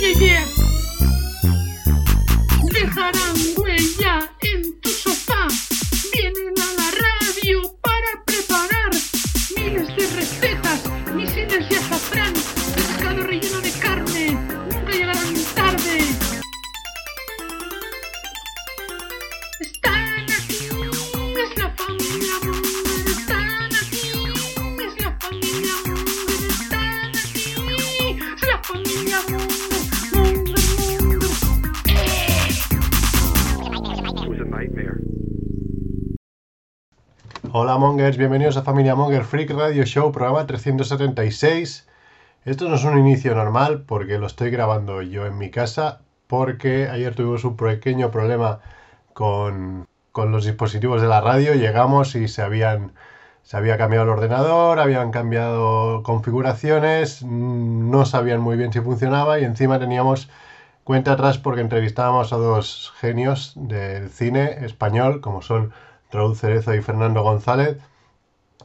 yeah, yeah. Dejarán bienvenidos a Familia Monger Freak Radio Show, programa 376. Esto no es un inicio normal porque lo estoy grabando yo en mi casa, porque ayer tuvimos un pequeño problema con, con los dispositivos de la radio, llegamos y se habían se había cambiado el ordenador, habían cambiado configuraciones, mm, no sabían muy bien si funcionaba y encima teníamos cuenta atrás porque entrevistábamos a dos genios del cine español, como son Raúl Cerezo y Fernando González,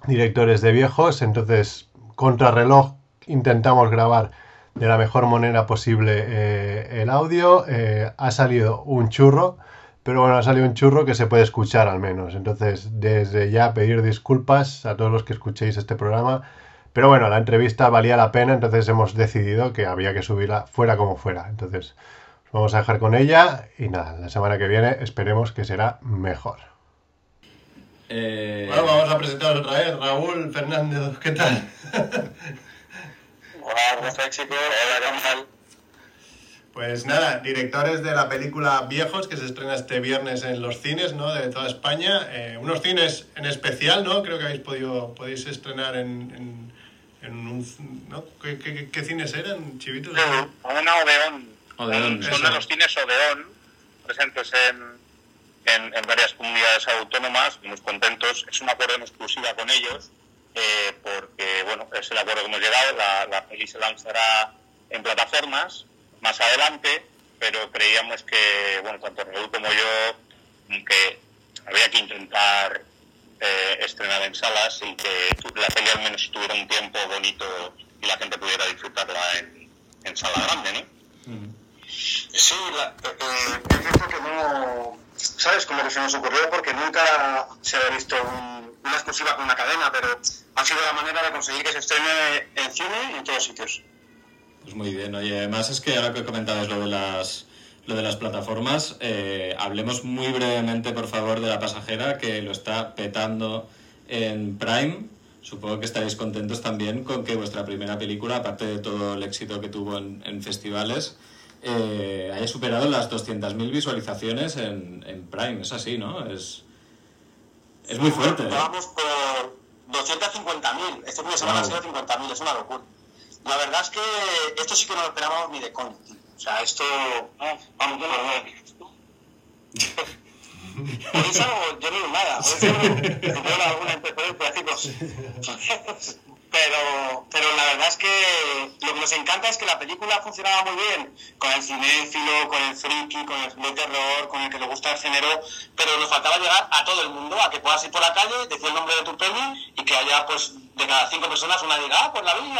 directores de viejos. Entonces, contrarreloj, intentamos grabar de la mejor manera posible eh, el audio. Eh, ha salido un churro, pero bueno, ha salido un churro que se puede escuchar al menos. Entonces, desde ya pedir disculpas a todos los que escuchéis este programa. Pero bueno, la entrevista valía la pena, entonces hemos decidido que había que subirla fuera como fuera. Entonces, os vamos a dejar con ella y nada, la semana que viene esperemos que será mejor. Eh, Bueno, vamos a presentaros otra vez. Raúl Fernández, ¿qué tal? Hola, ¿cómo chicos? Hola, ¿qué tal? Pues nada, directores de la película Viejos, que se estrena este viernes en los cines, ¿no? De toda España. Eh, unos cines en especial, ¿no? Creo que habéis podido, podéis estrenar en, en, en un... ¿no? ¿Qué, qué, qué cines eran, chivitos? Una Odeón. Odeón, Son eso. de los cines Odeón, presentes en, en, en varias comunidades autónomas, muy contentos. Es un acuerdo en exclusiva con ellos, eh, porque, bueno, es el acuerdo que hemos llegado. La, la peli se lanzará en plataformas más adelante, pero creíamos que, bueno, tanto Raúl como yo, que había que intentar eh, estrenar en salas y que tu- la peli al menos tuviera un tiempo bonito y la gente pudiera disfrutarla en, en sala grande, ¿no? Sí, la, eh, eh, es cierto que no. ¿Sabes? Como que se nos ocurrió porque nunca se había visto un- una exclusiva con una cadena, pero ha sido la manera de conseguir que se estrene en cine y en todos sitios. Pues muy bien, oye, además es que ahora que comentabas lo de las, lo de las plataformas, eh, hablemos muy brevemente, por favor, de La Pasajera, que lo está petando en Prime. Supongo que estaréis contentos también con que vuestra primera película, aparte de todo el éxito que tuvo en, en festivales, eh, haya superado las 200.000 visualizaciones en, en Prime. Es así, ¿no? Es, es muy fuerte. ¿eh? Vamos por 250.000. Este fin de semana Wow. ha sido 50.000, es una locura. La verdad es que esto sí que no lo esperábamos ni de coña. tío. O sea, esto. Vamos, yo no lo Por eso yo no digo nada. Por eso no tengo alguna interferencia, chicos. Pero, pero la verdad es que lo que nos encanta es que la película funcionaba muy bien con el cinéfilo, con el friki, con el de terror, con el que le gusta el género, pero nos faltaba llegar a todo el mundo, a que puedas ir por la calle, decir el nombre de tu peli y que haya, pues, de cada cinco personas una diga, ah, pues la vi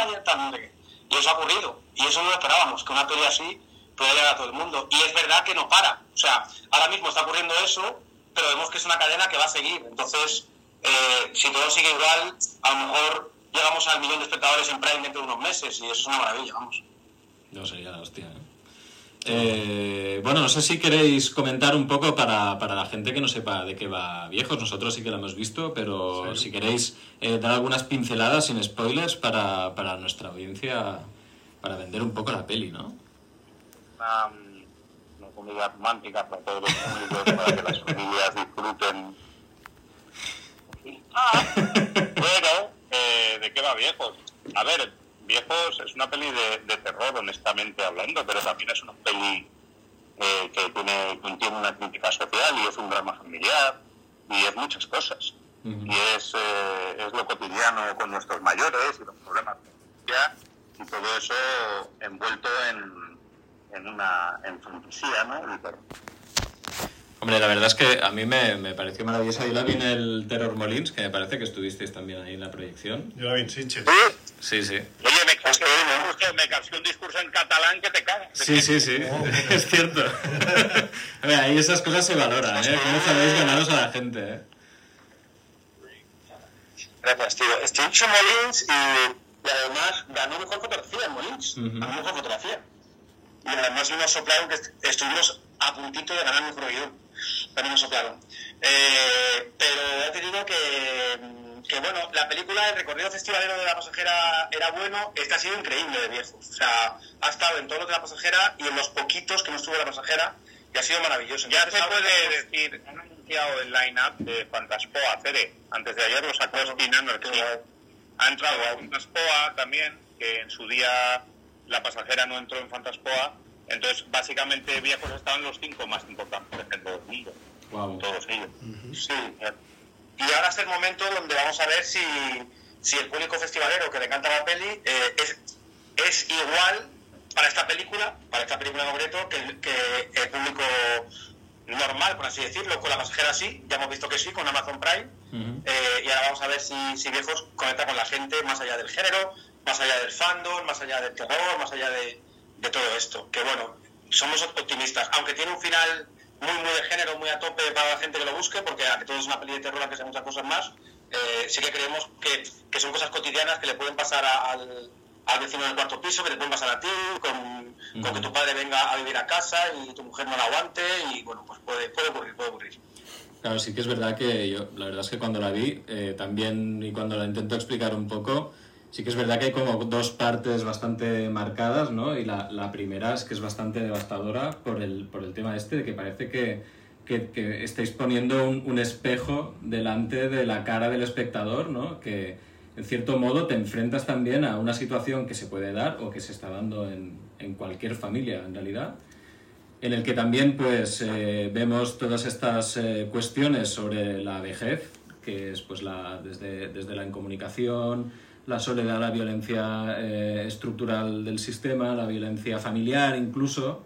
qué. Y eso ha ocurrido. Y eso no lo esperábamos, que una peli así pueda llegar a todo el mundo. Y es verdad que no para. O sea, ahora mismo está ocurriendo eso, pero vemos que es una cadena que va a seguir. Entonces, eh, si todo sigue igual, a lo mejor llegamos al millón de espectadores en Prime dentro de unos meses y eso es una maravilla, vamos. No sería la hostia. ¿eh? Eh, bueno, no sé si queréis comentar un poco para, para la gente que no sepa de qué va Viejos. Nosotros sí que lo hemos visto, pero si queréis eh, dar algunas pinceladas sin spoilers para, para nuestra audiencia, para vender un poco la peli, ¿no? Una, una comedia romántica para todos los públicos, para que las familias disfruten. Ah, bueno, ¿de qué va Viejos? A ver, Viejos es una peli de, de terror, honestamente hablando, pero también es una peli eh, que tiene, contiene una crítica social y es un drama familiar y es muchas cosas. Y es, eh, es lo cotidiano con nuestros mayores y los problemas de y todo eso envuelto en, en una en fantasía, ¿no? Y terror. Hombre, la verdad es que a mí me, me pareció maravillosa. Yo la vi en el Terror Molins, que me parece que estuvisteis también ahí en la proyección. Yo la vi en Sitges. Sí, sí. Oye, me que me un discurso en catalán que te cagas. Sí, sí, sí, es cierto. A ver, ahí esas cosas se valoran, ¿eh? ¿Cómo sabéis ganaros a la gente, eh? Gracias, tío. Estoy hecho Molins y, y además ganó mejor fotografía en Molins. Ganó mejor fotografía. Y además nos soplaron que est- estuvimos a puntito de ganar mejor guion. Pero nos soplaron. Eh, pero ya te digo que, que, bueno, la película, el recorrido festivalero de la pasajera era bueno. Este ha sido increíble de viejos. O sea, ha estado en todos los de la pasajera y en los poquitos que no estuvo la pasajera. Y ha sido maravilloso. Ya Entonces, se puede decir, han anunciado el line-up de Fantaspoa, Cere. Antes de ayer lo sacó Spin Energy. Ha entrado a Fantaspoa también, que en su día la pasajera no entró en Fantaspoa. Entonces, básicamente, viejos estaban los cinco más importantes de todo el mundo. Wow. Todos ellos. Sí. Y ahora es el momento donde vamos a ver si, si el público festivalero que le encanta la peli eh, es, es igual para esta película, para esta película en concreto, que, el- que el público normal, por así decirlo, con la pasajera sí, ya hemos visto que sí, con Amazon Prime. Eh, y ahora vamos a ver si, si Viejos conecta con la gente más allá del género, más allá del fandom, más allá del terror, más allá de, de todo esto. Que bueno, somos optimistas, aunque tiene un final muy, muy de género, muy a tope para la gente que lo busque, porque aunque todo es una peli de terror, aunque sea muchas cosas más, eh, sí que creemos que, que son cosas cotidianas que le pueden pasar a- al, al vecino del cuarto piso, que te pueden pasar a ti, con, con que tu padre venga a vivir a casa y tu mujer no la aguante, y bueno, pues puede, puede ocurrir, puede ocurrir. Claro, sí que es verdad que yo, la verdad es que cuando la vi, eh, también y cuando la intento explicar un poco, sí que es verdad que hay como dos partes bastante marcadas, ¿no? Y la, la primera es que es bastante devastadora por el, por el tema este de que parece que, que, que estáis poniendo un, un espejo delante de la cara del espectador, ¿no? Que en cierto modo te enfrentas también a una situación que se puede dar o que se está dando en, en cualquier familia, en realidad en el que también pues eh, vemos todas estas eh, cuestiones sobre la vejez, que es pues la, desde, desde la incomunicación, la soledad, la violencia eh, estructural del sistema, la violencia familiar incluso,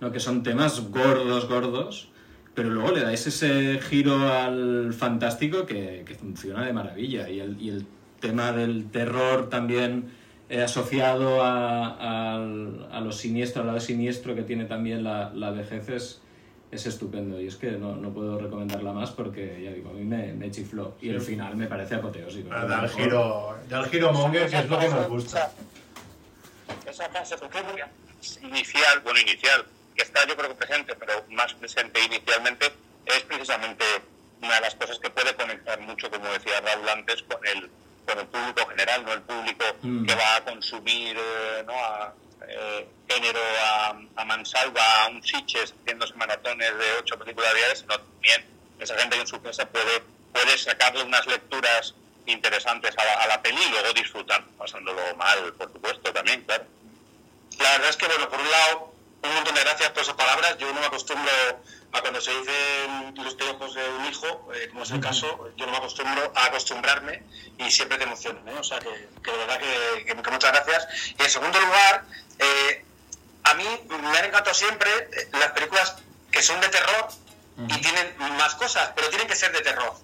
¿no? que son temas gordos, gordos, pero luego le dais ese giro al fantástico que, que funciona de maravilla y el, y el tema del terror también eh, asociado a, al- a lo siniestro, al lado siniestro que tiene también la, la vejez es, es estupendo y es que no, no puedo recomendarla más porque ya digo, a mí me, me chifló y el final me parece apoteósico. Ah, Da el giro, da el giro monger, que es lo que nos gusta. Esa fase inicial, bueno, inicial, que está yo creo que presente, pero más presente inicialmente, es precisamente una de las cosas que puede conectar mucho, como decía Raúl antes, con el, con el público general, no el público Mm. que va a consumir eh, ¿no? a, eh, género a, a mansalva, a un chiches, haciéndose maratones de ocho películas diarias, sino también esa gente que en su casa puede, puede sacarle unas lecturas interesantes a la, a la peli y luego disfrutar, pasándolo mal, por supuesto, también, claro. La verdad es que, bueno, por un lado, un montón de gracias por esas palabras. Yo no me acostumbro a cuando se dicen los piojos de un hijo, eh, como es el caso, yo no me acostumbro a acostumbrarme y siempre te emocionan, ¿eh? O sea, que, que de verdad que, que- que muchas gracias. Y en segundo lugar, eh, a mí me han encantado siempre eh, las películas que son de terror y tienen más cosas, pero tienen que ser de terror.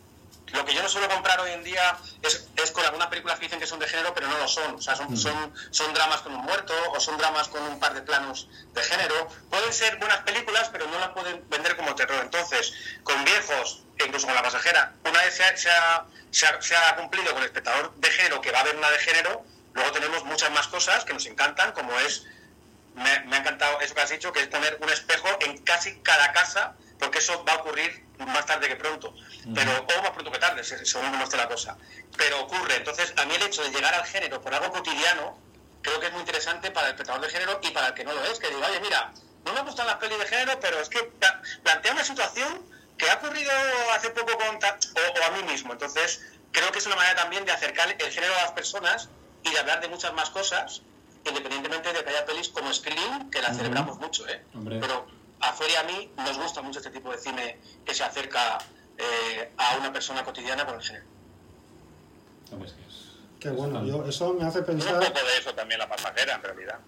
Lo que yo no suelo comprar hoy en día es, es con algunas películas que dicen que son de género, pero no lo son. O sea, son, son, son dramas con un muerto o son dramas con un par de planos de género. Pueden ser buenas películas, pero no las pueden vender como terror. Entonces, con viejos, e incluso con la pasajera, una vez se ha, se ha- se ha- se ha cumplido con el espectador de género, que va a haber una de género, luego tenemos muchas más cosas que nos encantan, como es me, me ha encantado eso que has dicho, que es poner un espejo en casi cada casa, porque eso va a ocurrir más tarde que pronto, pero o más pronto que tarde, se- según como esté la cosa. Pero ocurre. Entonces, a mí el hecho de llegar al género por algo cotidiano, creo que es muy interesante para el espectador de género y para el que no lo es, que diga, oye, mira, no me gustan las pelis de género, pero es que pla- plantea una situación que ha ocurrido hace poco con o, o a mí mismo. Entonces, creo que es una manera también de acercar el género a las personas y de hablar de muchas más cosas, independientemente de que haya pelis como Scream, que la celebramos mucho, ¿eh? Hombre. Pero a Fuera y a mí nos gusta mucho este tipo de cine que se acerca eh, a una persona cotidiana con el género. Que es- Qué bueno, yo, eso me hace Es un pensar, poco de eso también la pasajera, en realidad.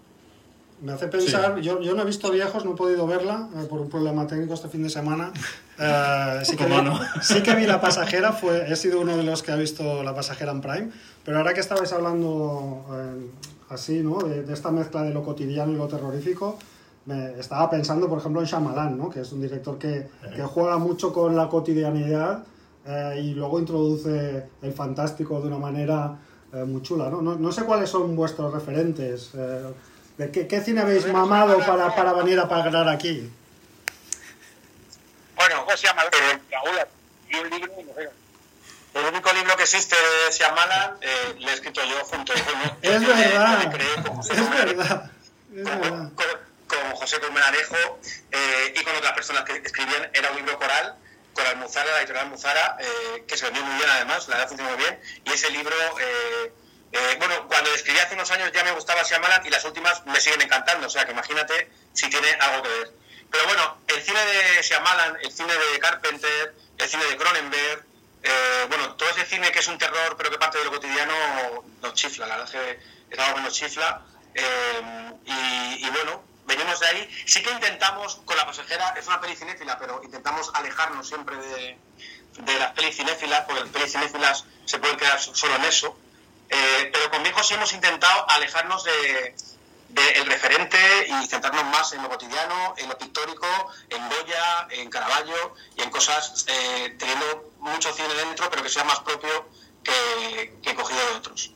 me hace pensar, yo, yo no he visto viejos, no he podido verla eh, por un problema técnico este fin de semana. Eh, sí, que vi, sí que vi La Pasajera, fue, he sido uno de los que ha visto La Pasajera en Prime, pero ahora que estabais hablando eh, así, ¿no? De, de esta mezcla de lo cotidiano y lo terrorífico. Me estaba pensando, por ejemplo, en Shyamalan, ¿no? Que es un director que, que juega mucho con la cotidianidad eh, y luego introduce el fantástico de una manera eh, muy chula, ¿no? ¿no? No sé cuáles son vuestros referentes. eh, ¿De qué, qué cine habéis mamado para, para venir a pagar aquí? Bueno, ¿cómo se llama? Eh, Raúl, y un libro, no sé. El único libro que existe de Shyamalan eh, lo he escrito yo junto con... Es verdad, es verdad, con José Colmenarejo eh, y con otras personas que escribían. Era un libro coral, con Almuzara, la editorial Almuzara, eh, que se vendió muy bien además, la verdad funcionó muy bien. Y ese libro... eh, eh, bueno, cuando lo escribí hace unos años ya me gustaba Shyamalan y las últimas me siguen encantando, o sea que imagínate si tiene algo que ver. Pero bueno, el cine de Shyamalan, el cine de Carpenter, el cine de Cronenberg, eh, bueno, todo ese cine que es un terror pero que parte de lo cotidiano nos chifla, la verdad es que es algo que nos chifla. eh, y, bueno, venimos de ahí. Sí que intentamos, con La Pasajera, es una peli cinéfila, pero intentamos alejarnos siempre de, de las pelis cinéfilas, porque las pelis cinéfilas se pueden quedar so- solo en eso. Eh, pero con sí hemos intentado alejarnos de, de el referente y centrarnos más en lo cotidiano, en lo pictórico, en Goya, en Caravaggio y en cosas eh, teniendo mucho cine dentro, pero que sea más propio que, que cogido de otros.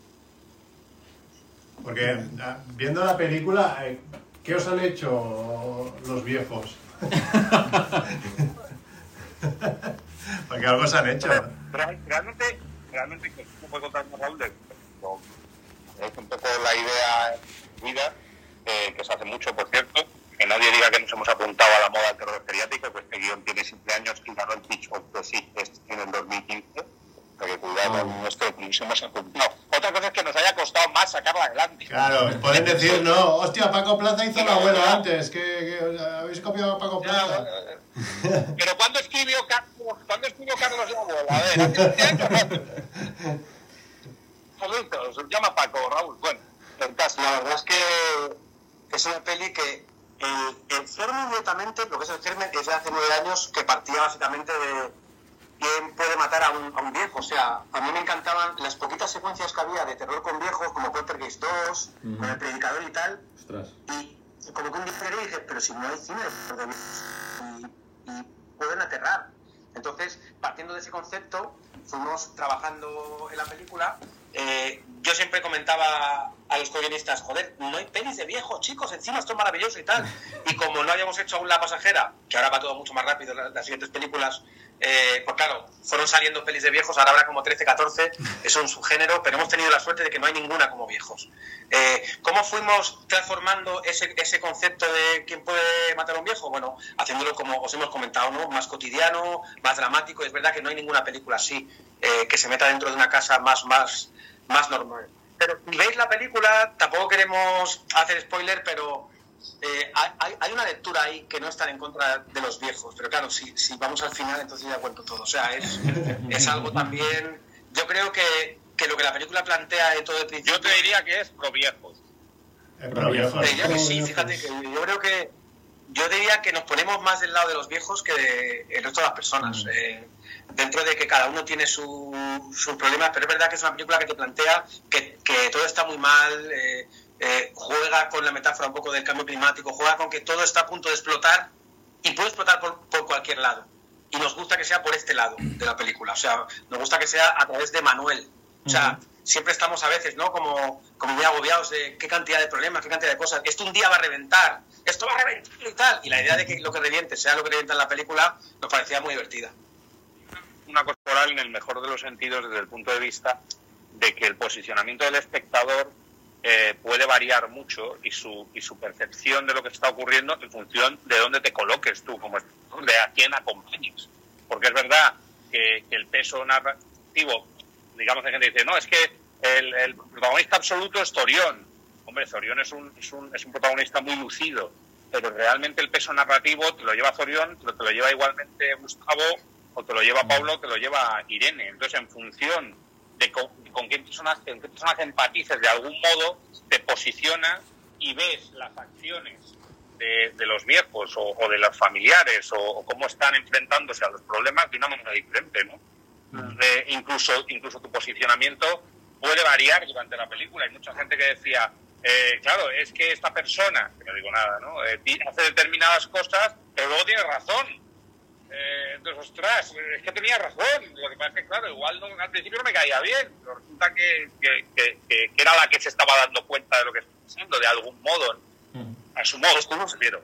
Porque ah, viendo la película, eh, ¿qué os han hecho los viejos? Porque algo se han hecho. Real- realmente, realmente, que no puede contar más Raúl es un poco la idea en vida, eh, que se hace mucho, por cierto, que nadie diga que nos hemos apuntado a la moda del terror geriátrico, que este guion tiene 7 años y ganó el Pitch of the en el 2015. O sea que cuidado con nuestro que nos hemos apuntado. Otra cosa es que nos haya costado más sacarla adelante. Claro, pueden decir, no, hostia, Paco Plaza hizo la abuela antes, que, habéis copiado a Paco Ya, Plaza. eh, Pero ¿cuándo escribió Carlos, ¿cuándo escribió Carlos la abuela? A ver, hace 20 años. ¿no? Joder, se llama Paco, Raúl. Bueno, la verdad es que es una peli que el, el germen directamente, lo que es el germen, es de hace nueve años que partía básicamente de quién puede matar a un, a un viejo. O sea, a mí me encantaban las poquitas secuencias que había de terror con viejos, como Poltergeist 2, con el predicador y tal. Ostras. Y como que un y dije, pero si no hay cine de terror de viejos y, y pueden aterrar. Entonces, partiendo de ese concepto, fuimos trabajando en la película. Eh, yo siempre comentaba a los co-guionistas, joder, no hay pelis de viejos, chicos, encima esto es maravilloso y tal. Y como no habíamos hecho aún La Pasajera, que ahora va todo mucho más rápido, las, las siguientes películas, eh, pues claro, fueron saliendo pelis de viejos, ahora habrá como 13, 14, es un subgénero, pero hemos tenido la suerte de que no hay ninguna como viejos. Eh, ¿Cómo fuimos transformando ese, ese concepto de quién puede matar a un viejo? Bueno, haciéndolo como os hemos comentado, ¿no? Más cotidiano, más dramático. Es verdad que no hay ninguna película así eh, que se meta dentro de una casa más, más, más normal. Pero veis la película, tampoco queremos hacer spoiler, pero eh, hay, hay una lectura ahí que no está en contra de los viejos. Pero claro, si, si vamos al final, entonces ya cuento todo. O sea, es, es algo también. Yo creo que, que lo que la película plantea de todo el principio. yo te diría que es pro viejos. Pero viejos. Te diría que sí, fíjate que yo creo que yo diría que nos ponemos más del lado de los viejos que del resto de las personas. Eh, dentro de que cada uno tiene su- sus problemas, pero es verdad que es una película que te plantea que, que todo está muy mal, eh, eh, juega con la metáfora un poco del cambio climático, juega con que todo está a punto de explotar y puede explotar por, por cualquier lado. Y nos gusta que sea por este lado de la película, o sea, nos gusta que sea a través de Manuel. O sea, siempre estamos a veces, ¿no? Como, como muy agobiados de qué cantidad de problemas, qué cantidad de cosas. Esto un día va a reventar, esto va a reventar y tal. Y la idea de que lo que reviente sea lo que revienta en la película nos parecía muy divertida. una corporal en el mejor de los sentidos desde el punto de vista de que el posicionamiento del espectador eh, puede variar mucho y su, y su percepción de lo que está ocurriendo en función de dónde te coloques tú, como de a quién acompañes. Porque es verdad que, que el peso narrativo, digamos, hay gente que dice, no, es que el, el protagonista absoluto es Torión. Hombre, Zorión es un, es, un, es un protagonista muy lucido, pero realmente el peso narrativo te lo lleva Zorión, pero te lo lleva igualmente Gustavo, o te lo lleva Pablo, te lo lleva Irene. Entonces, en función de con, con qué qué personaje empatices de algún modo, te posicionas y ves las acciones de, de los viejos o, o de los familiares o, o, cómo están enfrentándose a los problemas de una manera diferente, ¿no? Incluso, incluso tu posicionamiento puede variar durante la película. Hay mucha gente que decía, eh, claro, es que esta persona, que no digo nada, ¿no? Eh, hace determinadas cosas, pero luego tiene razón. Eh, entonces, ostras, es que tenía razón. Lo que pasa es que, claro, igual no- al principio no me caía bien, pero resulta que, que, que- que- que era la que se estaba dando cuenta de lo que estaba pasando, de algún modo, a su modo, ¿cómo se vieron?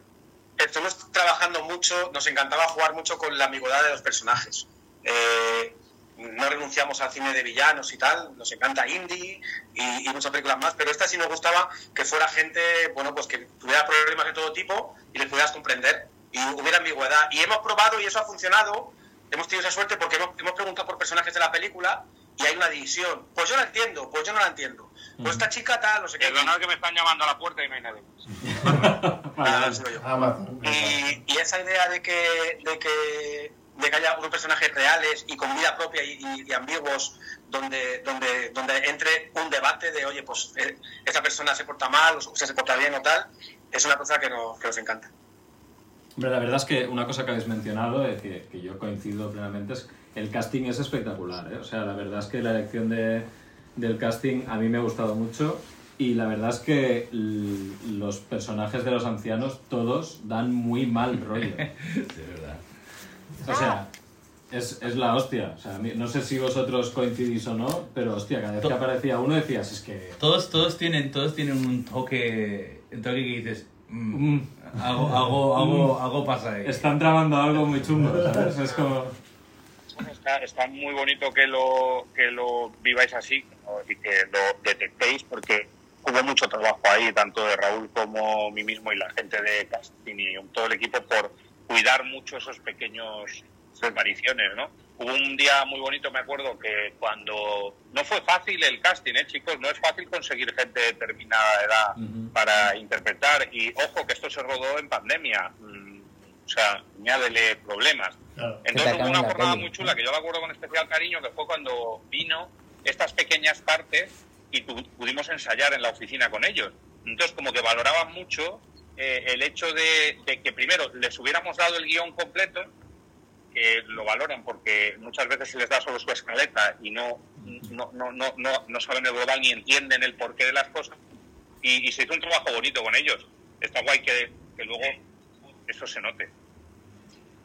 Estuvimos trabajando mucho, nos encantaba jugar mucho con la ambigüedad de los personajes. Eh, no renunciamos al cine de villanos y tal, nos encanta indie y, y muchas películas más, pero esta sí nos gustaba que fuera gente, bueno, pues que tuviera problemas de todo tipo y les pudieras comprender y hubiera ambigüedad. Y hemos probado y eso ha funcionado, hemos tenido esa suerte porque hemos, hemos preguntado por personajes de la película y hay una división. Pues yo la entiendo, pues yo no la entiendo. Pues esta chica tal, no sé qué. Perdonad que me están llamando a la puerta y no hay nadie más. Nada, yo. Amazon. Y, y esa idea de que, de que de que haya unos personajes reales y con vida propia y, y- y ambiguos donde, donde, donde entre un debate de, oye, pues eh, esa persona se porta mal o se porta bien o tal, es una cosa que nos, que nos encanta. Hombre, la verdad es que una cosa que habéis mencionado, eh, que, que yo coincido plenamente, es el casting es espectacular. ¿eh? O sea, la verdad es que la elección de, del casting a mí me ha gustado mucho y la verdad es que los personajes de los ancianos todos dan muy mal rollo. De verdad. O sea, es, es la hostia. O sea, no sé si vosotros coincidís o no, pero hostia, cada vez que aparecía uno decías, es que... Todos, todos tienen, todos tienen un toque, un toque que dices, mm, mm, algo, algo, algo, algo pasa ahí. están tramando algo muy chungo, ¿sabes? Es como... Está, está muy bonito que lo, que lo viváis así ¿no? y que lo detectéis porque hubo mucho trabajo ahí, tanto de Raúl como mí mismo y la gente de casting y todo el equipo por cuidar mucho esos pequeños apariciones, ¿no? Hubo un día muy bonito, me acuerdo, que cuando no fue fácil el casting, ¿eh, chicos? No es fácil conseguir gente de determinada edad para interpretar y ojo que esto se rodó en pandemia, mm, o sea, añádele problemas. Claro. Entonces hubo una jornada peli, muy chula que yo la acuerdo con especial cariño, que fue cuando vino estas pequeñas partes y tu- pudimos ensayar en la oficina con ellos. Entonces como que valoraban mucho eh, el hecho de, de que primero les hubiéramos dado el guion completo, lo valoran porque muchas veces se les da solo su escaleta y no, no, no, no, no, no saben el global ni entienden el porqué de las cosas. Y, y se hizo un trabajo bonito con ellos. Está guay que, que luego eso se note.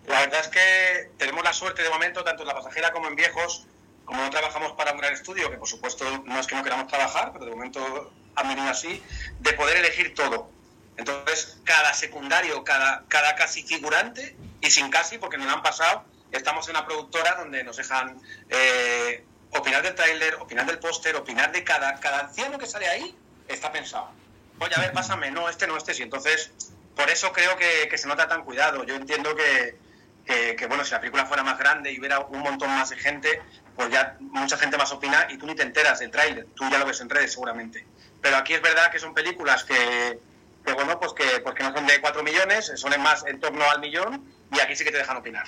La verdad es que tenemos la suerte de momento, tanto en la pasajera como en viejos, como no trabajamos para un gran estudio, que por supuesto no es que no queramos trabajar, pero de momento han venido así, de poder elegir todo. Entonces, cada secundario, cada, cada casi figurante, y sin casi, porque nos lo han pasado, estamos en una productora donde nos dejan eh, opinar del tráiler, opinar del póster, opinar de cada, cada anciano que sale ahí, está pensado. Oye, a ver, pásame, no, este no, este sí. Entonces, por eso creo que, se nota tan cuidado. Yo entiendo que, que, que, bueno, si la película fuera más grande y hubiera un montón más de gente, pues ya mucha gente más opina y tú ni te enteras del tráiler, tú ya lo ves en redes seguramente. Pero aquí es verdad que son películas que, que bueno, pues que, pues que no son de 4 millones, son en más en torno al millón y aquí sí que te dejan opinar.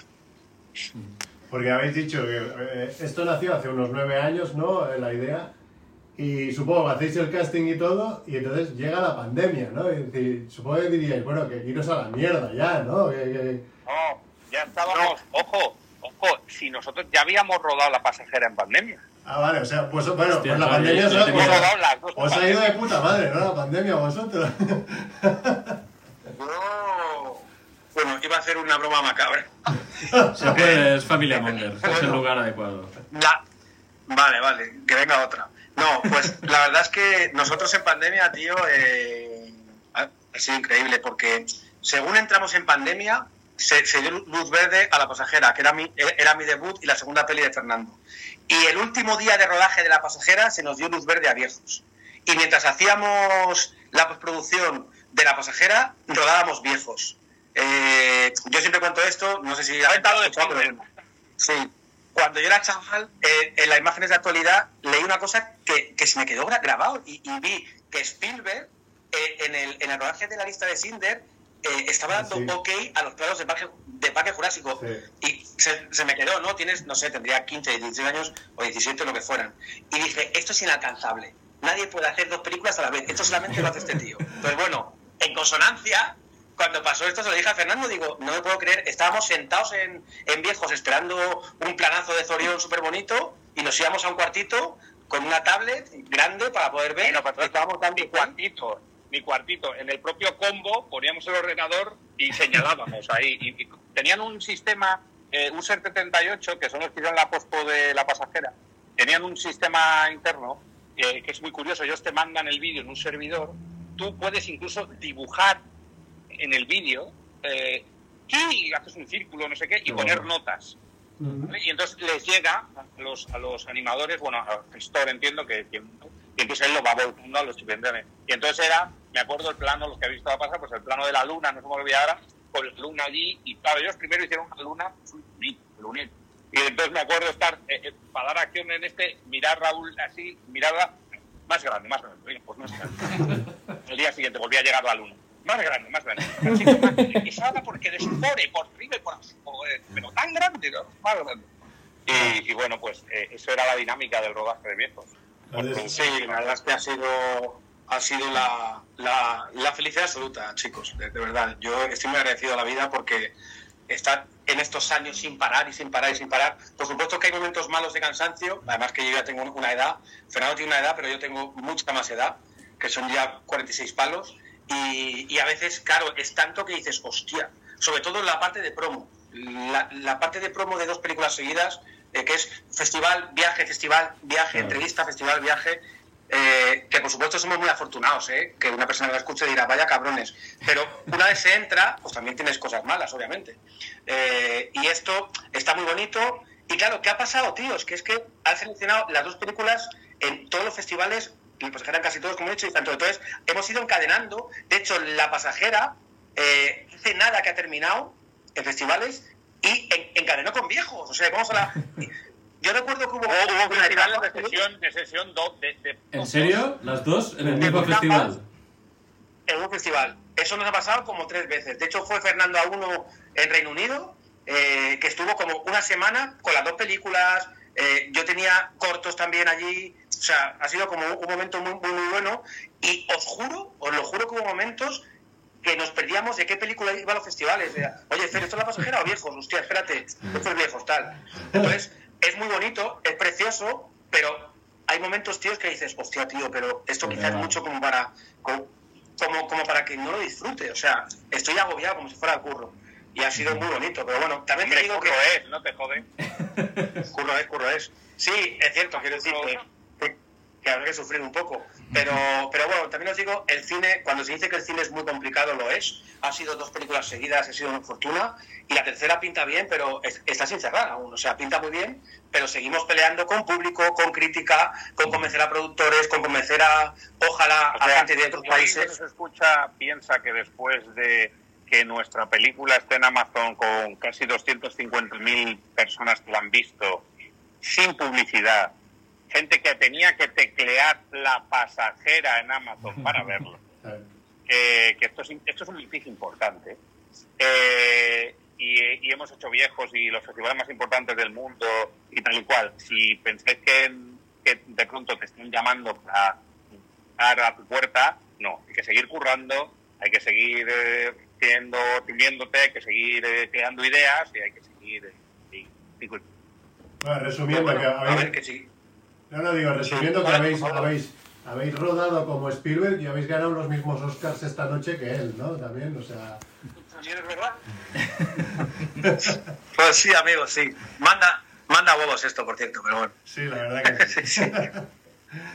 Porque habéis dicho que eh, esto nació hace unos nueve años, ¿no? Eh, La idea. Y supongo que hacéis el casting y todo, y entonces llega la pandemia, ¿no? Y decir, supongo que diríais, bueno, que iros a la mierda ya, ¿no? Que, que- No, ya estábamos, ojo, ojo, si nosotros ya habíamos rodado la pasajera en pandemia. Ah, vale, o sea, pues bueno, Hostia, pues la no, pandemia os, os dos os ha ido de puta madre, ¿no? La pandemia vosotros. Yo, bueno, iba a hacer una broma macabra. Siempre es familia Monger, es el lugar adecuado. La... Vale, vale, que venga otra. No, pues la verdad es que nosotros en pandemia, tío, eh, ha ha sido increíble porque según entramos en pandemia, se, se dio luz verde a la pasajera, que era mi, era mi debut y la segunda peli de Fernando. Y el último día de rodaje de la pasajera se nos dio luz verde a viejos. Y mientras hacíamos la postproducción de la pasajera, rodábamos viejos. Eh, yo siempre cuento esto, no sé si... Aventado de pero- Sí. Cuando yo era chaval, eh, en las imágenes de actualidad, leí una cosa que, que se me quedó gra- grabado y, y vi que Spielberg, eh, en, el, en el rodaje de la lista de Cinder, eh, estaba dando Sí. ok a los planos de Parque, de Parque Jurásico. Sí. Y se, se me quedó, ¿no? Tienes, no sé, tendría 15, 16 años o 17, lo que fueran. Y dije, esto es inalcanzable. Nadie puede hacer dos películas a la vez. Esto solamente lo hace este tío. Pues bueno, en consonancia, cuando pasó esto se lo dije a Fernando, digo, no me puedo creer, estábamos sentados en, en viejos esperando un planazo de Zorión súper bonito y nos íbamos a un cuartito con una tablet grande para poder ver. Bueno, pues y estábamos dando mi cuartito, mi cuartito, en el propio combo poníamos el ordenador y señalábamos ahí. Y, y tenían un sistema, eh, User 78, que son los que hicieron la pospo de la pasajera, tenían un sistema interno eh, que es muy curioso. Ellos te mandan el vídeo en un servidor, tú puedes incluso dibujar en el vídeo, eh, y haces un círculo, no sé qué, y poner notas. ¿vale? Y entonces les llega a los, a los animadores, bueno, a Gestor entiendo que, que- entonces él lo va volviendo a los estudiantes. Y entonces era, me acuerdo el plano, los que habéis visto pasar, pues el plano de la luna, no se me olvida ahora, con la luna allí, y claro, ellos primero hicieron una luna, lunito. Y entonces me acuerdo estar, eh, eh, para dar acción en este, mirar Raúl así, mirarla más grande, más grande, Oye, pues más grande. El día siguiente volvía a llegar la luna. Más grande, más grande. Así que más porque desfore por arriba y por abajo, joder, pero tan grande, ¿no? Más grande. Y, y bueno, pues eh, eso era la dinámica del rodaje de viejos. Sí, la verdad es que ha sido, ha sido la, la, la felicidad absoluta, chicos, de, de verdad. Yo estoy muy agradecido a la vida porque estar en estos años sin parar y sin parar y sin parar. Por supuesto que hay momentos malos de cansancio, además que yo ya tengo una edad, Fernando tiene una edad, pero yo tengo mucha más edad, que son ya 46 palos, y, y a veces, claro, es tanto que dices, hostia, sobre todo en la parte de promo. La, la parte de promo de dos películas seguidas, eh, que es festival, viaje, festival, viaje, entrevista, festival, viaje, eh, que por supuesto somos muy afortunados, ¿eh? que una persona que la escuche dirá, vaya cabrones, pero una vez se entra, pues también tienes cosas malas, obviamente. Eh, y esto está muy bonito. Y claro, ¿qué ha pasado, tíos? Que es que han seleccionado las dos películas en todos los festivales, y pues eran casi todos, como he dicho, y tanto. Entonces, hemos ido encadenando. De hecho, La Pasajera, eh, hace nada que ha terminado en festivales y en- encadenó con viejos. O sea, vamos a la. Yo recuerdo que hubo, Hubo, festivales de sesión, de sesión do- de, de- ¿En serio? ¿Las dos en el mismo festival? en un festival. Eso nos ha pasado como tres veces. De hecho, fue Fernando a uno en Reino Unido, eh, que estuvo como una semana con las dos películas. Eh, yo tenía cortos también allí. O sea, ha sido como un momento muy, muy, muy bueno. Y os juro, os lo juro que hubo momentos que nos perdíamos de qué película iba a los festivales. Oye, Fer, ¿esto es la pasajera o viejos? Hostia, espérate, esto es viejos, tal. Entonces, es muy bonito, es precioso, pero hay momentos, tíos, que dices, hostia, tío, pero esto quizás es mucho como para, como, como, como para que no lo disfrute. O sea, estoy agobiado como si fuera el curro. Y ha sido muy bonito, pero bueno, también te digo que... curro es, no te jode. Curro es, curro es. Sí, es cierto, quiero decir que, que, habrá que sufrir un poco. Pero, pero bueno, también os digo, el cine, cuando se dice que el cine es muy complicado, lo es. Ha sido dos películas seguidas, ha sido una fortuna. Y la tercera pinta bien, pero es- está sin cerrar aún. O sea, pinta muy bien, pero seguimos peleando con público, con crítica, con convencer a productores, con convencer a, ojalá, O a sea, gente de otros países. nos escucha piensa que después de que nuestra película esté en Amazon con casi 250.000 personas que la han visto, sin publicidad, gente que tenía que teclear la pasajera en Amazon para verlo, que, que esto, es, esto es un edificio importante. Eh, y, y hemos hecho viejos y los festivales más importantes del mundo y tal y cual. Si pensáis que, que de pronto te están llamando para a tu puerta, no. Hay que seguir currando, hay que seguir eh, teniendo, teniéndote, hay que seguir eh, creando ideas y hay que seguir. eh, y- y- Bueno, resumiendo, Bueno, que a habéis, ver que sí. No, no, digo, resumiendo que habéis, habéis, habéis rodado como Spielberg y habéis ganado los mismos Oscars esta noche que él, ¿no? También, o sea... ¿También es verdad? pues sí, amigo, sí. Manda, manda huevos esto, por cierto, pero bueno. Sí, la verdad que sí. Sí, sí.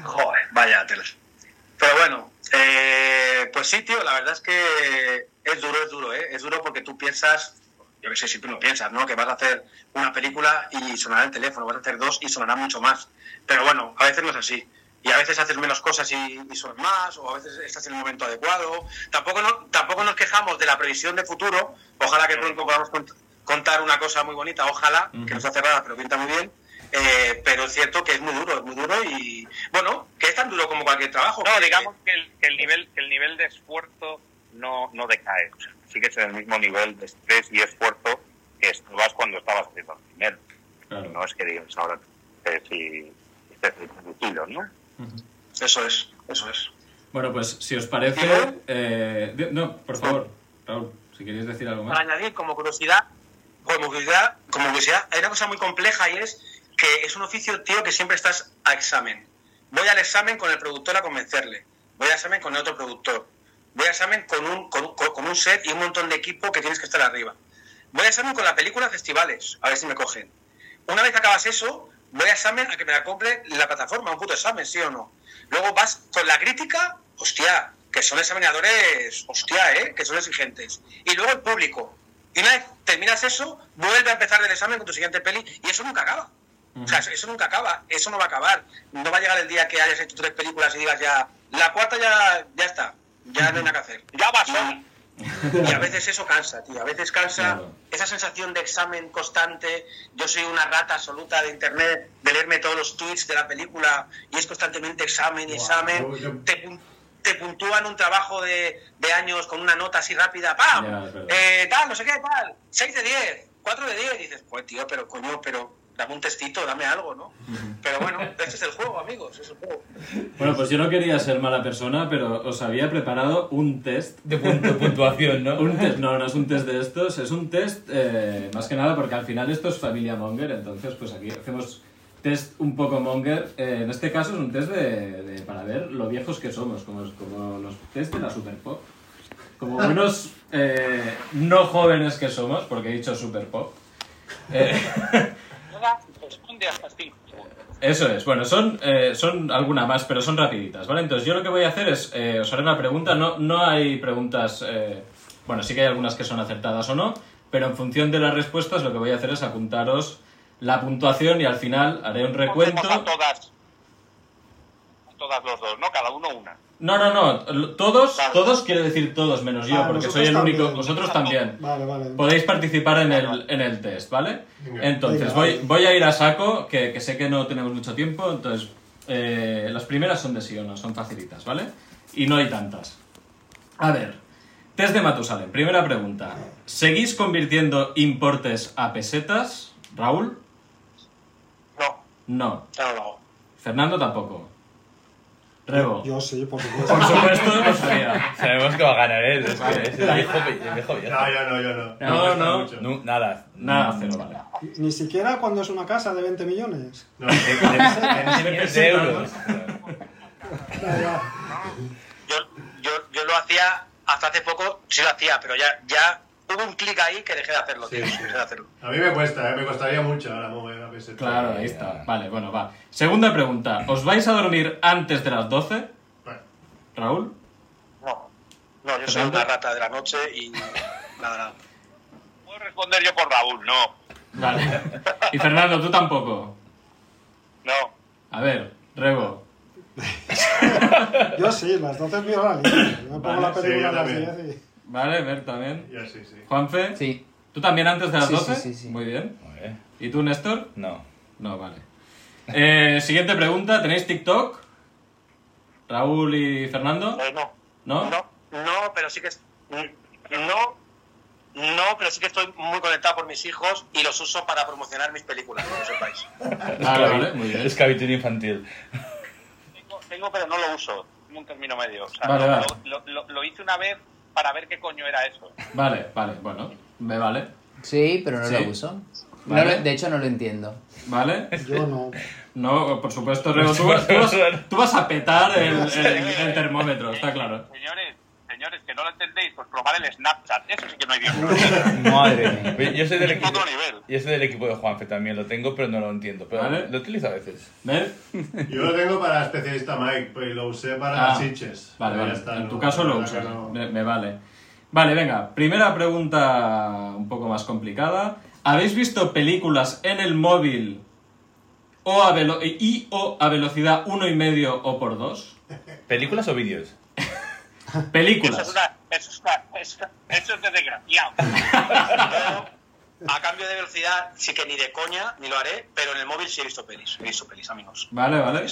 Joder, vaya telas. Pero bueno, eh, pues sí, tío, la verdad es que es duro, es duro, ¿eh? Es duro porque tú piensas, yo qué sé si tú no piensas, ¿no? Que vas a hacer una película y sonará el teléfono, vas a hacer dos y sonará mucho más. Pero bueno, a veces no es así. Y a veces haces menos cosas y, y son más, o a veces estás en el momento adecuado. Tampoco, no, tampoco nos quejamos de la previsión de futuro. Ojalá que pronto podamos cont- contar una cosa muy bonita, ojalá, que no está cerrada, pero pinta muy bien. Eh, pero es cierto que es muy duro, es muy duro y bueno, que es tan duro como cualquier trabajo. No, que- digamos que el, que el nivel que el nivel de esfuerzo no, no decae. O sea, sigues en el mismo nivel de estrés y esfuerzo que estabas cuando estabas haciendo el primero. Claro. No es que digas ahora eh, si estés tranquilo, ¿no? Eso es, eso es. Bueno, pues si os parece... Eh, no, por favor, Raúl, si queréis decir algo más. Para añadir como curiosidad, como curiosidad, como curiosidad, hay una cosa muy compleja y es que es un oficio, tío, que siempre estás a examen. voy al examen con el productor a convencerle, voy al examen con el otro productor, voy al examen con un, con, con un set y un montón de equipo que tienes que estar arriba. Voy al examen con la película a festivales, a ver si me cogen. Una vez acabas eso, voy a examen a que me la compre la plataforma, un puto examen, sí o no. Luego vas con la crítica, hostia, que son examinadores, hostia, ¿eh? que son exigentes. Y luego el público. Y una vez terminas eso, vuelve a empezar el examen con tu siguiente peli y eso nunca acaba. O sea, eso nunca acaba, eso no va a acabar. No va a llegar el día que hayas hecho tres películas y digas ya, la cuarta ya, ya está, ya no hay nada que hacer. Ya pasó. Y a veces eso cansa, tío. A veces cansa Claro. esa sensación de examen constante. Yo soy una rata absoluta de internet, de leerme todos los tweets de la película y es constantemente examen y examen. yo- yo- Te, te puntúan un trabajo de, de años con una nota así rápida. ¡Pam! Eh, tal, no sé qué, tal. 6 de 10, 4 de 10. Y dices, pues tío, pero coño, pero dame un testito, dame algo, ¿no? Pero bueno, este es el juego, amigos, es el juego. Bueno, pues yo no quería ser mala persona, pero os había preparado un test. De punto, puntuación, ¿no? Un test, no, no es un test de estos, es un test eh, más que nada porque al final esto es familia Monger, entonces pues aquí hacemos test un poco Monger. Eh, en este caso es un test de, de- para ver lo viejos que somos, como, como los test de la Super Pop. Como buenos eh, no jóvenes que somos, porque he dicho Super Pop. Eh, Responde hasta cinco segundos. Eso es, bueno, son, eh, son alguna más, pero son rapiditas, ¿vale? Entonces yo lo que voy a hacer es, eh, os haré una pregunta, no, no hay preguntas, eh, bueno, sí que hay algunas que son acertadas o no, pero en función de las respuestas lo que voy a hacer es apuntaros la puntuación y al final haré un recuento. Todas. Todas los dos, ¿no? Cada uno una. No, no, no, todos, Vale. todos quiere decir todos menos yo, Ah, porque soy el único, vosotros también. Vale, vale. Podéis participar en el, en el test, ¿vale? Venga. Entonces, Venga, voy, vale. voy a ir a saco, que, que sé que no tenemos mucho tiempo, entonces eh, las primeras son de sí o no, son facilitas, ¿vale? Y no hay tantas. A ver, test de Matusalem, primera pregunta. ¿Seguís convirtiendo importes a pesetas? Raúl, No, no. Fernando tampoco. Rebo, Yo sí, por supuesto. por supuesto, lo sabía. Sabemos que va a ganar él. Es, que es el viejo, el viejo viejo. No, yo no, yo no. No, no. mucho. No, nada. Nada, cero, vale. Ni siquiera cuando es una casa de 20 millones. No, De, de- de millones de euros. Yo, yo, yo lo hacía hasta hace poco, sí lo hacía, pero ya, ya hubo un clic ahí que dejé de hacerlo, tío. Sí, sí. Dejé de hacerlo. A mí me cuesta, ¿eh? me costaría mucho ahora mover la peseta. Claro, ahí está. Vale, bueno, va. Segunda pregunta. ¿Os vais a dormir antes de las 12? Bueno, Raúl. No, no, yo soy una rata de la noche y nada, nada. Puedo responder yo por Raúl, no. Vale. Y Fernando, tú tampoco. No. A ver, Rebo. Yo sí, las 12 es mi hora libre. Yo me pongo Vale, la sí, película yo a las también. 10 y... Vale, Mer también. ya sí, sí. Juanfe. Sí. ¿Tú también antes de las Sí, 12? sí, sí, sí. Muy bien. ¿Y tú, Néstor? No. No, vale. Eh, siguiente pregunta. ¿Tenéis TikTok? Raúl y Fernando. Eh, no, ¿No? no, no, pero sí que es- no, no, pero sí que estoy muy conectado por mis hijos y los uso para promocionar mis películas, que lo sepáis. Vale, vale, muy bien. Esclavitud infantil. Tengo, tengo, pero no lo uso. Tengo un término medio. O sea, Vale, lo, vale. Lo, lo- lo hice una vez para ver qué coño era eso. Vale, vale, bueno. Me vale. Sí, pero no Sí. lo uso. No Vale. lo- de hecho, no lo entiendo. ¿Vale? Yo no. No, por supuesto, Rebo. Tú, vas- tú vas, tú vas a petar el, el- el termómetro, está claro. Señores, señores, que no lo entendéis, pues probar el Snapchat. Eso sí que no hay Dios. Madre mía. Yo soy del equipo. otro nivel. Yo soy del equipo de Juanfe también, lo tengo, pero no lo entiendo. Pero Vale. lo utilizo a veces. ¿Mer? Yo lo tengo para especialista Mike, pues lo usé para Ah, las hitches. Vale, vale. en no, tu caso lo usas. Me, me vale. Vale, venga. Primera pregunta un poco más complicada. ¿Habéis visto películas en el móvil o a velo- y o a velocidad uno y medio o por dos? ¿Películas o vídeos? Eso es Películas. una. Eso es, una, eso, eso es de desgraciado. A cambio de velocidad, sí que ni de coña, ni lo haré, pero en el móvil sí he visto pelis, he visto pelis, amigos. Vale, vale.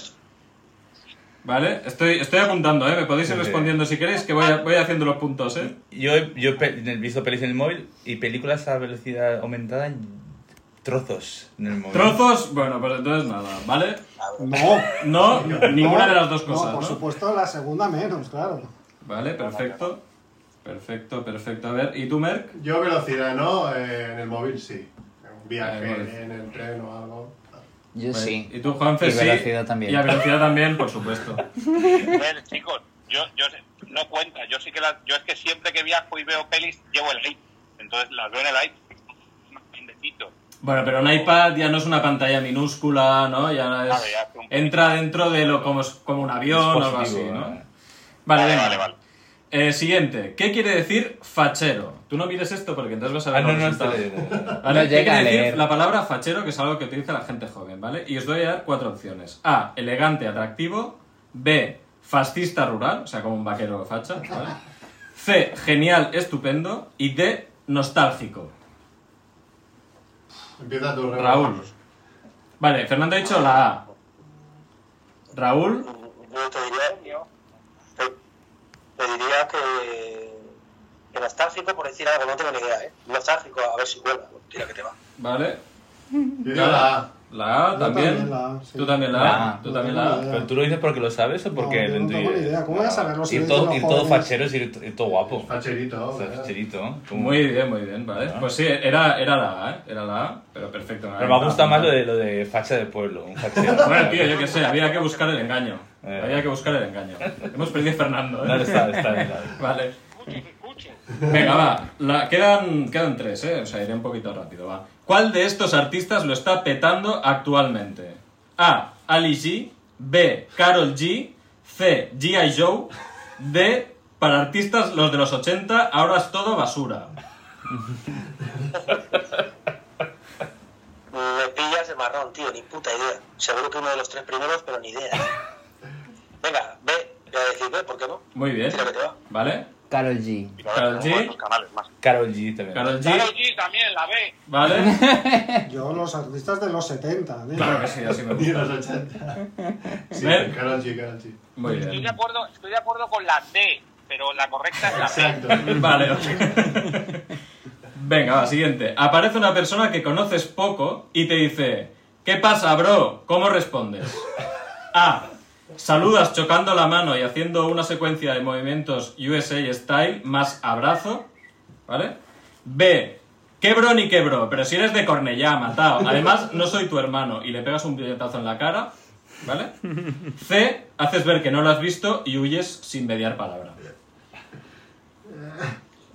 Vale, estoy, estoy apuntando, ¿eh? Me podéis ir respondiendo si queréis, que voy, a- voy haciendo los puntos, ¿eh? Yo, he- yo he visto pelis en el móvil y películas a velocidad aumentada en trozos en el móvil. Trozos, bueno, pues entonces nada, ¿vale? No. No, ninguna No, de las dos No, cosas, por ¿no? supuento la segunda menos, claro. Vale, perfecto. Perfecto, perfecto. A ver, ¿y tú, Merck? Yo velocidad no, eh, en el móvil sí. En un viaje, Ah, en el tren o algo. Yo sí. Y tú, Juanfe, Y sí. velocidad también. Y a velocidad también, por supuesto. A ver, chicos, yo, yo no cuenta. Yo sí que las, yo es que siempre que viajo y veo pelis llevo el iPad. Entonces las veo en el iPad. Bueno, pero un iPad ya no es una pantalla minúscula, ¿no? Ya es, ya hace un- entra dentro de lo como, como un avión o algo así, ¿no? Vale, Vale, venga. vale, vale. Eh, siguiente. ¿Qué quiere decir fachero? Tú no mires esto porque entonces vas a ver Ah, no, los no, resultados. está bien. ¿Vale? No ¿Qué llega quiere decir la palabra fachero, que es algo que utiliza la gente joven, ¿vale? Y os doy a dar cuatro opciones. A, elegante, atractivo. B, fascista rural, o sea, como un vaquero facha, ¿vale? C, genial, estupendo. Y D, nostálgico. Empieza tu Raúl. Vale, Fernando ha dicho la A. Raúl, Yo te diría, te diría que, que nostálgico por decir algo, no tengo ni idea, ¿eh? Nostálgico, a ver si vuelve, tira que te va. ¿vale? Yo la A. La A también. también la A, sí. Tú también la A. Tú también la A. ¿Pero tú lo dices porque lo sabes o porque No, no tengo ni idea. ¿Cómo voy a saberlo si todo, los todo fachero y y todo guapo. Facherito. Facherito, Muy bien, muy bien, ¿vale? Pues sí, era, era la A, ¿eh? Era la A, pero perfecto. Pero me gusta más lo de, lo de facha de pueblo, un fachero. Bueno, tío, yo qué sé, había que buscar el engaño. Eh. Había que buscar el engaño. Hemos perdido a Fernando, ¿eh? está, está bien. está bien. Vale. Escuchen, escuchen. Venga, va. La- quedan, quedan tres, ¿eh? O sea, iré un poquito rápido, va. ¿Cuál de estos artistas lo está petando actualmente? A. Ali G. B. Carol G. C. G.I. Joe. D. Para artistas, los de los 80, ahora es todo basura. Me pillas de marrón, tío, ni puta idea. Seguro que uno de los tres primeros, pero ni idea. Venga, ve, voy a decir ve, ¿por qué no? Muy bien. Tira que te va. ¿Vale? Carol G. Y tenemos G. otros canales más. Carol G también. Carol Karol G. G también, la B. ¿Vale? Yo, los artistas de los 70. ¿eh? Claro que sí, así me Y gusta. los 80. Sí, Ven. Karol G, Karol G. Muy Estoy de bien. acuerdo, estoy de acuerdo con la D, pero la correcta es la B. Exacto. Vale. ok. Venga, va, siguiente. Aparece una persona que conoces poco y te dice, ¿qué pasa, bro? ¿Cómo respondes? A. Saludas chocando la mano y haciendo una secuencia de movimientos USA Style más abrazo. ¿Vale? B. ¿Qué bro ni qué bro? Pero si eres de Cornellá, matado. Además, no soy tu hermano y le pegas un puñetazo en la cara. ¿Vale? C. Haces ver que no lo has visto y huyes sin mediar palabra.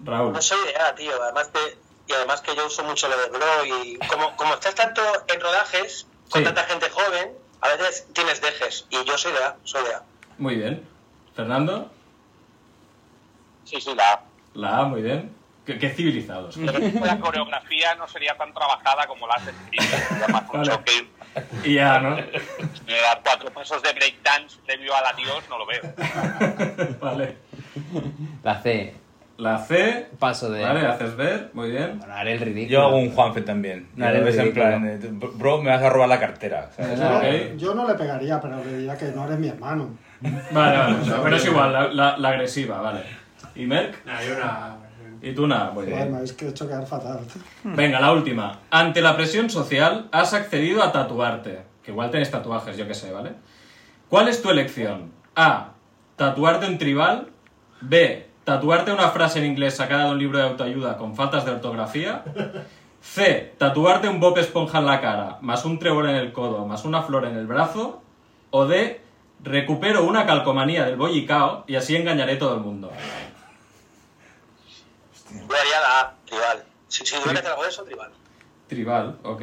Raúl. No soy idea, tío. Además de, y además que yo uso mucho lo de bro y como, como estás tanto en rodajes con Sí. tanta gente joven, a veces tienes dejes. Y yo soy de A, soy de A. Muy bien. Fernando, Sí, sí, la A. la A, muy bien. Qué, qué civilizados. La coreografía no sería tan trabajada como la has escrito. Un Vale. choque. Ya, ¿no? Me da cuatro pasos de breakdance previo a la Dios, no lo veo. Vale. La C. La C. Paso de. Vale, haces ver. Muy bien. Bueno, haré el ridículo. Yo hago un Juanfe también. No haré Yo el es en plan, eh, bro, me vas a robar la cartera. ¿sabes? Yo, no le pegaría, pero le diría que no eres mi hermano. Vale, vale. o sea, pero es igual, la, la- la agresiva, vale. ¿Y Merck? Nah, yo una... Y tú nada, muy bien. habéis que hecho quedar fatal. Venga, la última. Ante la presión social, has accedido a tatuarte. Que igual tenés tatuajes, yo qué sé, ¿vale? ¿Cuál es tu elección? A. Tatuarte un tribal. B. Tatuarte una frase en inglés sacada de un libro de autoayuda con faltas de ortografía. C. Tatuarte un Bob Esponja en la cara, más un trébol en el codo, más una flor en el brazo. O D. Recupero una calcomanía del bollicao y así engañaré a todo el mundo. Yo haría la A, tribal. Si, si que hacer algo de eso, tribal. Tribal, ok.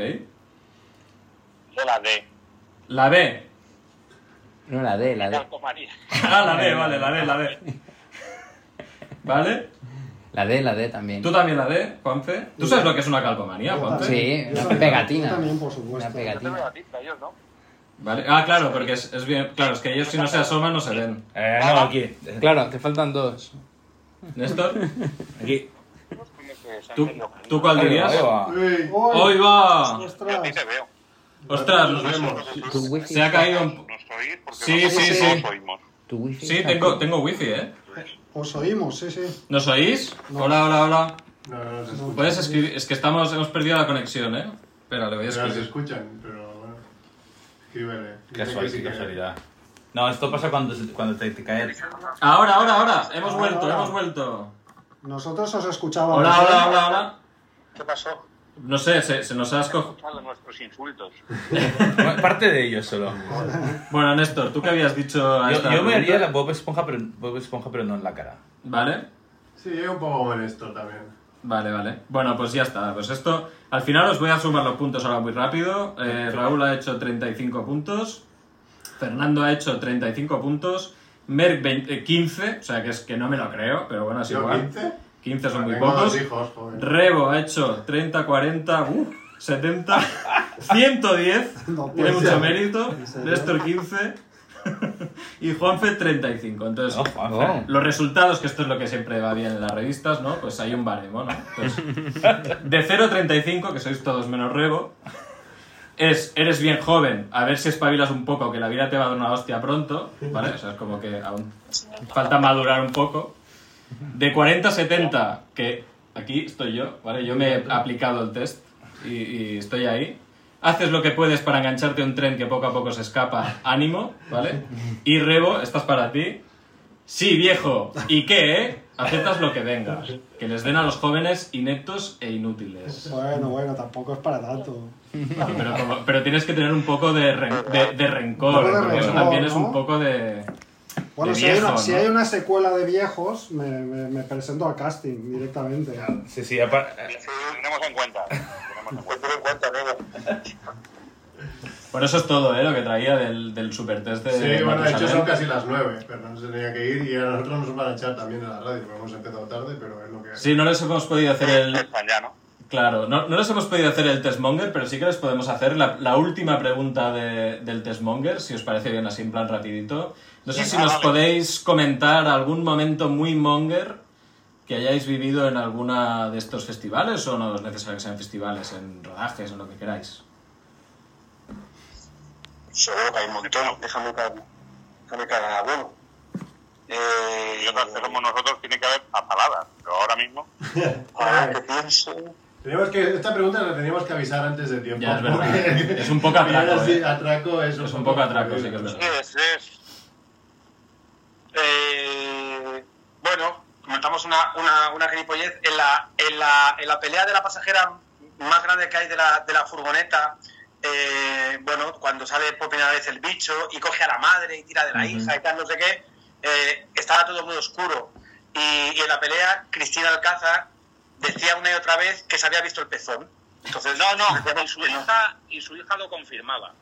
Yo la D. La B. No, la D, la D. Calcomanía. Ah, la D, vale, la D, la D. ¿Vale? La D, la D también. ¿Tú también la D, Juanfe? ¿Tú sabes lo que es una calcomanía, Yo Juanfe? Sí, Yo una pegatina. Yo también, por supuesto. Una Yo pegatina. ellos no. Vale. Ah, claro, porque es, es bien. Claro, es que ellos si no se asoman no se ven. Eh, no, aquí. Claro, te faltan dos. Néstor, Aquí. ¿tú, ¿tú cuál dirías? Ahí va. Uy, ¡Hoy va! Yo a ti ¡Ostras! te veo. Ostras, nos vemos. Se ha caído un... Sí, sí, sí. Tu wifi. Sí, tengo, tengo wifi, ¿eh? Os oímos, sí, sí. ¿Nos oís? Hola, hola, hola. No, no, escuchan. Puedes escribir... Es que estamos, hemos perdido la conexión, ¿eh? Espera, le voy a No, se escribir. escuchan, pero bueno. Escríbele. Qué casualidad. No, esto pasa cuando, cuando te, te cae el... Ahora, ahora, ahora. Hemos Ahora, vuelto, ahora. hemos vuelto. Nosotros os escuchábamos. Hola, hola, hola, hola. ¿Qué pasó? No sé, se, se nos ha escogido... Escuchado nuestros insultos. Bueno, Parte de ellos solo. Bueno, Néstor, ¿tú qué habías dicho a Yo, esta yo me haría la Bob Esponja, pero, Bob Esponja, pero no en la cara. ¿Vale? Sí, yo un poco molesto también. Vale, vale. Bueno, pues ya está. Pues esto, al final os voy a sumar los puntos ahora muy rápido. Eh, Raúl ha hecho 35 puntos. Fernando ha hecho 35 puntos. Merck 20 eh, 15, o sea que es que no me lo creo, pero bueno, es ¿Yo igual. 15? 15 son muy pocos. dos hijos, joder. Rebo ha hecho 30, 40, uh, 70, 110. No Tiene mucho ser. mérito. Néstor 15. y Juanfe 35. Entonces, Oh. los resultados, que esto es lo que siempre va bien en las revistas, ¿no? Pues hay un baremo, ¿no? Entonces, de 0 a 35, que sois todos menos Rebo, es, eres bien joven, a ver si espabilas un poco, que la vida te va a dar una hostia pronto, ¿vale? O sea, es como que aún falta madurar un poco. De 40 a 70, que aquí estoy yo, ¿vale? Yo me he aplicado el test y, y estoy ahí. Haces lo que puedes para engancharte a un tren que poco a poco se escapa, ánimo, ¿vale? Y Rebo, estás para ti. Sí, viejo, ¿y qué, eh? Aceptas lo que venga. Que les den a los jóvenes ineptos e inútiles. Bueno, bueno, tampoco es para tanto. Pero, como- pero tienes que tener un poco de, ren- de, de rencor, porque eso también es un poco de... Bueno, si, hay una, si hay una secuela de viejos, me, me- me presento al casting directamente. Sí, sí, tenemos en cuenta. Tenemos en cuenta. en cuenta, Por eso es todo, ¿eh? Lo que traía del, del super test de Sí, bueno, de hecho son casi las 9, pero no se tenía que ir y a nosotros nos van a echar también en la radio, porque hemos empezado tarde, pero es lo que hay. Sí, no les hemos podido hacer el... Están ya, ¿no? Claro, no, no les hemos podido hacer el testmonger, pero sí que les podemos hacer la, la última pregunta de- del testmonger, si os parece bien así en plan rapidito. No sé Sí, si ah, nos vale. podéis comentar algún momento muy monger que hayáis vivido en alguna de estos festivales o no es necesario que sean festivales, en rodajes, en lo que queráis. Que hay un montón. Déjame que, déjame que haga alguno. Eh, Y otras que somos nosotros tiene que haber pataladas, pero ahora mismo. ahora que pienso. Teníamos que, esta pregunta la teníamos que avisar antes de tiempo. Ya, es verdad. porque- Es un poco atraco, ¿eh? atraco es, Es un poco atraco, sí que es verdad. Es, es. Eh, bueno, comentamos una, una, una gilipollez. En la, en, la, en la pelea de la pasajera más grande que hay de la, de la furgoneta, eh, bueno, cuando sale por primera vez el bicho y coge a la madre y tira de la hija y tal, no sé qué, eh, estaba todo muy oscuro. Y, y en la pelea, Cristina Alcázar decía una y otra vez que se había visto el pezón. Entonces, No, no, y su hija, y su hija lo confirmaba.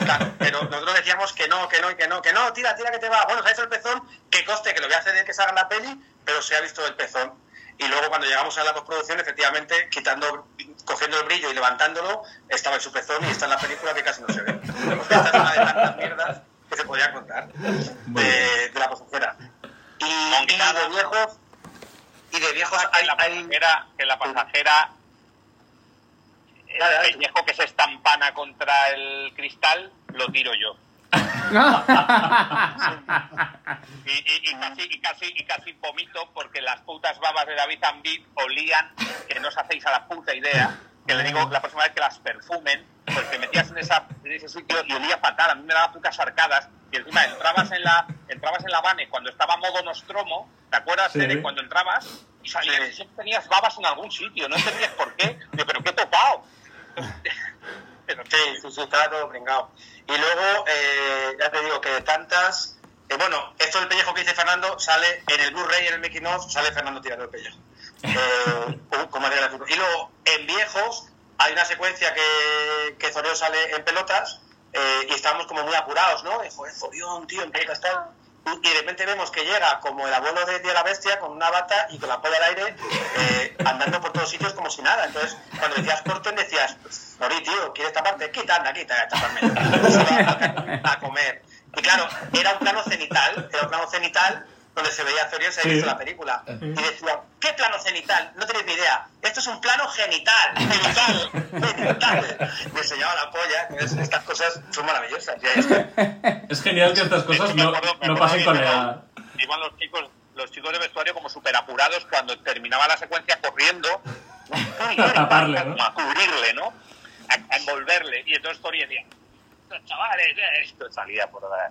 Claro, pero nosotros decíamos que no, que no y que no, que no, tira, tira que te va. Bueno, se ha hecho el pezón, que coste que lo voy a ceder que se haga la peli, pero se ha visto el pezón. Y luego cuando llegamos a la postproducción, efectivamente, quitando, cogiendo el brillo y levantándolo, estaba en su pezón y está en la película que casi no se ve. Esta es una de tantas mierdas que se podía contar Muy de, de la pasajera. Y, y de viejos, y de viejos que hay, la hay- pasajera, que la pasajera Dale, dale. el pellejo que se estampana contra el cristal lo tiro yo. Y, y- y casi, y, casi, y casi vomito porque las putas babas de David Zambit olían que no os hacéis a la puta idea. Que le digo la próxima vez que las perfumen, pues te metías en, esa, en ese sitio y olía fatal. A mí me daba putas arcadas. Y encima entrabas en la entrabas en la Vane cuando estaba modo Nostromo. ¿Te acuerdas, Sí. Tere, cuando entrabas? Y salías y siempre tenías babas en algún sitio. No entendías por qué. Digo, ¿pero qué he tocado? Pero Sí, sí, sí, estaba todo pringado. Y luego, eh, ya te digo que de tantas. eh, bueno, esto del pellejo que dice Fernando sale en el Blu-ray, en el making of, sale Fernando tirando el pellejo. Eh, la culpa. y luego, en viejos, hay una secuencia que, que Zoreo sale en pelotas eh, y estamos como muy apurados, ¿no? De, joder, Zorión, tío, en pelotas tal. Y y de repente vemos que llega como el abuelo de, la bestia con una bata y con la polla al aire, eh, andando por todos sitios como si nada. Entonces, cuando decías Corten, decías, Nori, tío, ¿quieres taparte? Quita, anda, quita, taparme. a comer. Y claro, era un plano cenital, era un plano cenital donde se veía a Zorión, se había Sí. visto la película. Y decía, ¿qué plano cenital? No tenéis ni idea. Esto es un plano genital, genital, genital. Me enseñaba la polla. Estas cosas son maravillosas. Es genial que estas cosas no, no pasen con iban- la... Iban los chicos, los chicos de vestuario como súper apurados cuando terminaba la secuencia corriendo A taparle, ¿no? a cubrirle, ¿no? A, a envolverle. Y entonces Tori decía, "Estos chavales, eh", esto salía por la...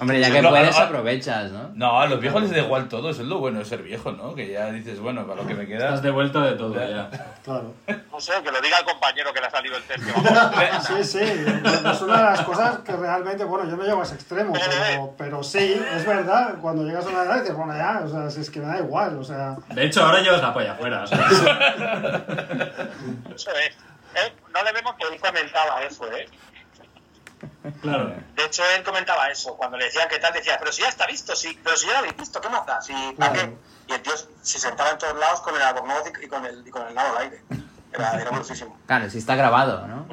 Hombre, ya que no, puedes, no, aprovechas, ¿no? No, a los viejos les da igual todo, eso es lo bueno de ser viejo, ¿no? Que ya dices, bueno, para lo que me queda. Estás de vuelta de todo ya. Claro. No sé, que lo diga el compañero que le ha salido el test. Sí, sí, es una de las cosas que realmente, bueno, yo no llego a ese extremo, pero, pero sí, es verdad, cuando llegas a una edad dices, bueno, ya, o sea, si es que me da igual, o sea, De hecho, ahora llevas la polla afuera. o sea, Eso es. Él, no le vemos que él comentaba eso, ¿eh? Claro. De hecho, él comentaba eso. Cuando le decían que tal, decía, pero si ya está visto, sí, pero si ya lo habéis visto, ¿qué más da? Si, ¿para Claro. qué? Y el tío se sentaba en todos lados con el albornoz y con el, y con el nado al aire. Era, era muchísimo. Claro, si está grabado, ¿no?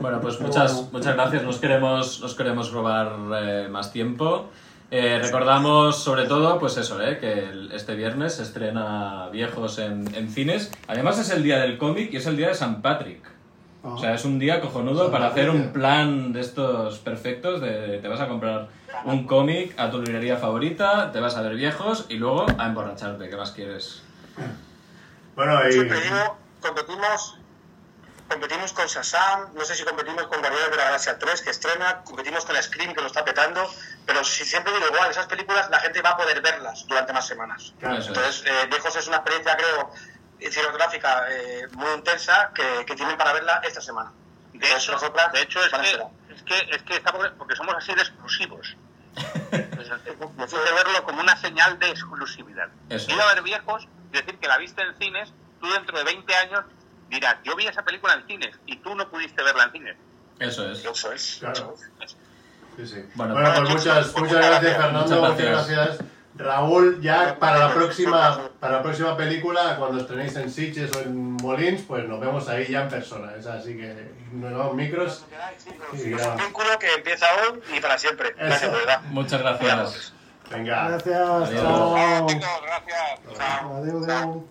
Bueno, pues muchas, muchas gracias. Nos queremos, nos queremos robar eh, más tiempo. Eh, recordamos sobre todo, pues eso, eh, que el- este viernes se estrena Viejos en, en cines. Además es el día del cómic y es el día de San Patrick. O sea, es un día cojonudo para hacer un plan de estos perfectos de te vas a comprar un cómic a tu librería favorita, te vas a ver viejos y luego a emborracharte. ¿Qué más quieres? Bueno, y Siempre digo, competimos, competimos con Shazam, no sé si competimos con Guardianes de la Galaxia 3 que estrena, competimos con Scream que lo está petando, pero si siempre digo igual, esas películas la gente va a poder verlas durante más semanas. Claro. Eso es. Entonces, eh, Viejos es una experiencia, creo, cinematográfica eh, muy intensa que, que tienen para verla esta semana. De hecho, Nosotras de hecho es, que, es que es que estamos porque somos así de exclusivos. Decir de verlo como una señal de exclusividad. Eso. Ir a ver viejos, decir que la viste en cines, tú dentro de 20 años dirás, yo vi esa película en cines y tú no pudiste verla en cines. Eso es. Eso es. Claro. Sí, sí. Bueno, Bueno, pues pues muchas, muchas gracias Fernando, Muchas muchas gracias. Raúl, ya para la próxima para la próxima película, cuando estrenéis en Sitges o en Molins, pues nos vemos ahí ya en persona. Es así que nos damos micros. y Es un vínculo que empieza hoy y para siempre. Gracias, de verdad. Muchas gracias. Venga. gracias, Adiós. chao. Chicos, gracias. Chao. Adeu.